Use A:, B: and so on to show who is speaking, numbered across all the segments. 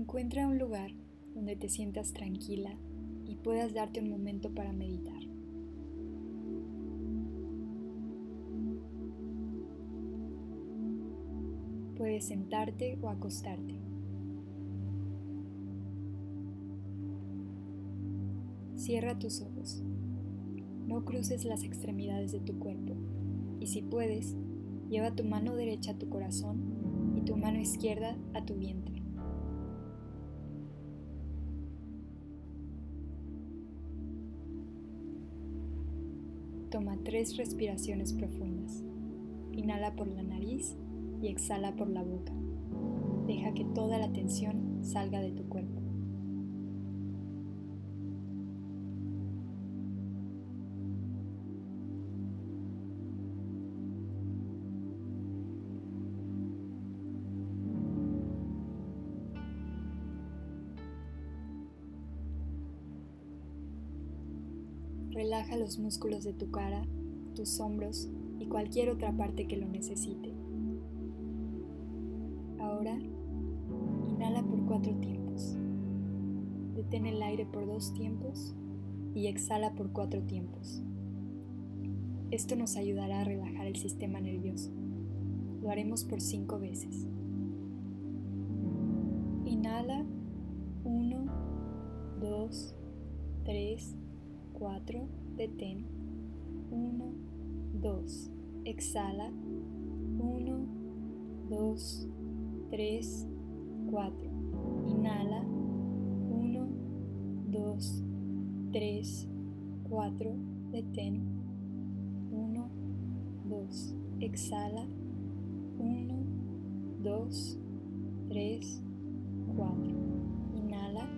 A: Encuentra un lugar donde te sientas tranquila y puedas darte un momento para meditar. Puedes sentarte o acostarte. Cierra tus ojos. No cruces las extremidades de tu cuerpo y si puedes, lleva tu mano derecha a tu corazón y tu mano izquierda a tu vientre. Toma tres respiraciones profundas. Inhala por la nariz y exhala por la boca. Deja que toda la tensión salga de tu cuerpo. Relaja los músculos de tu cara, tus hombros y cualquier otra parte que lo necesite. Ahora, inhala por cuatro tiempos. Detén el aire por dos tiempos y exhala por cuatro tiempos. Esto nos ayudará a relajar el sistema nervioso. Lo haremos por cinco veces. Inhala 1, 2, 3, 4, detén. 1, 2, exhala. 1, 2, 3, 4. Inhala. 1, 2, 3, 4, detén. 1, 2, exhala. 1, 2, 3, 4. Inhala.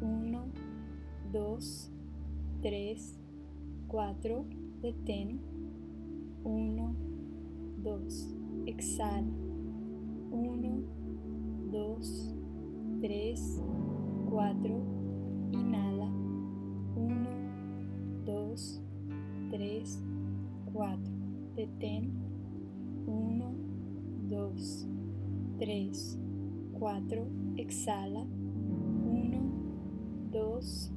A: 1, 2, 3, 4, detén, 1, 2, exhala, 1, 2, 3, 4, inhala, 1, 2, 3, 4, detén, 1, 2, 3, 4, exhala, 1, 2,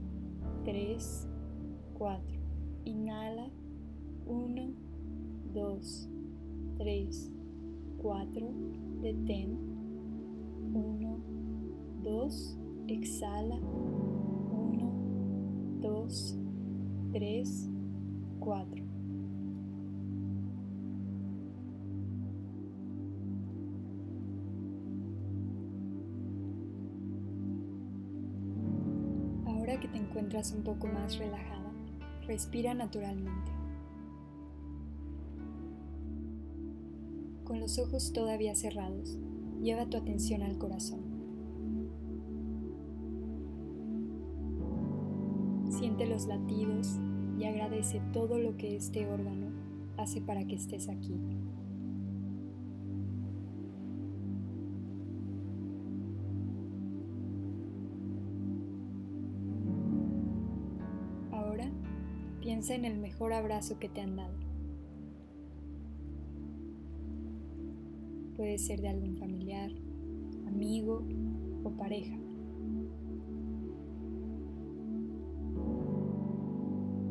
A: 3, 4. Inhala. 1, 2, 3, 4. Detén. 1, 2. Exhala. 1, 2, 3, 4. Ahora que te encuentras un poco más relajada, Respira naturalmente. Con los ojos todavía cerrados, lleva tu atención al corazón. Siente los latidos y agradece todo lo que este órgano hace para que estés aquí. Piensa en el mejor abrazo que te han dado. Puede ser de algún familiar, amigo o pareja.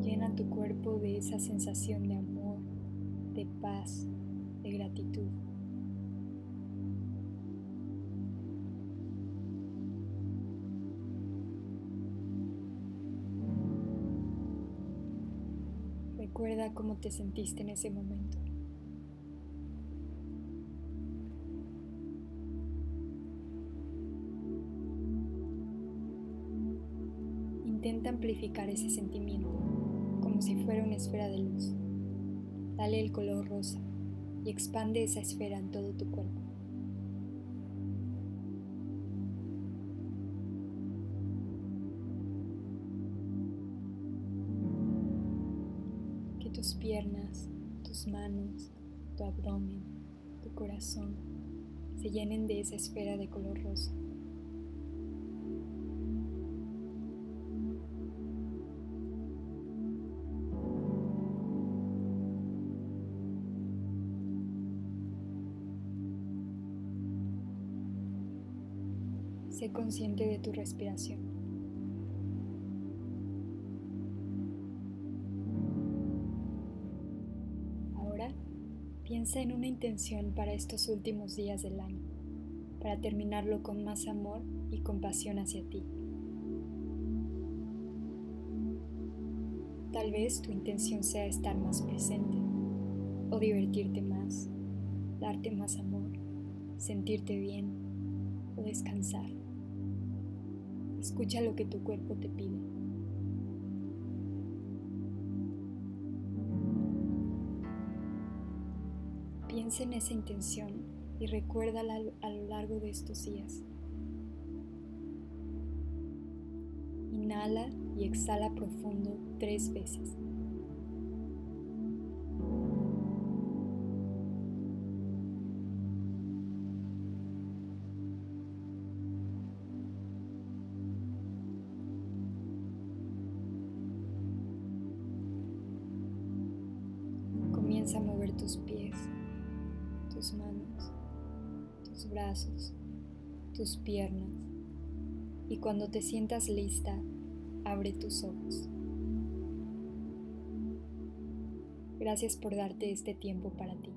A: Llena tu cuerpo de esa sensación de amor, de paz, de gratitud. Recuerda cómo te sentiste en ese momento. Intenta amplificar ese sentimiento como si fuera una esfera de luz. Dale el color rosa y expande esa esfera en todo tu cuerpo. Tus piernas, tus manos, tu abdomen, tu corazón se llenen de esa esfera de color rosa. Sé consciente de tu respiración. Piensa en una intención para estos últimos días del año, para terminarlo con más amor y compasión hacia ti. Tal vez tu intención sea estar más presente o divertirte más, darte más amor, sentirte bien o descansar. Escucha lo que tu cuerpo te pide. Piensa en esa intención y recuérdala a lo largo de estos días. Inhala y exhala profundo tres veces. Comienza a mover tus pies, tus manos, tus brazos, tus piernas y cuando te sientas lista, abre tus ojos. Gracias por darte este tiempo para ti.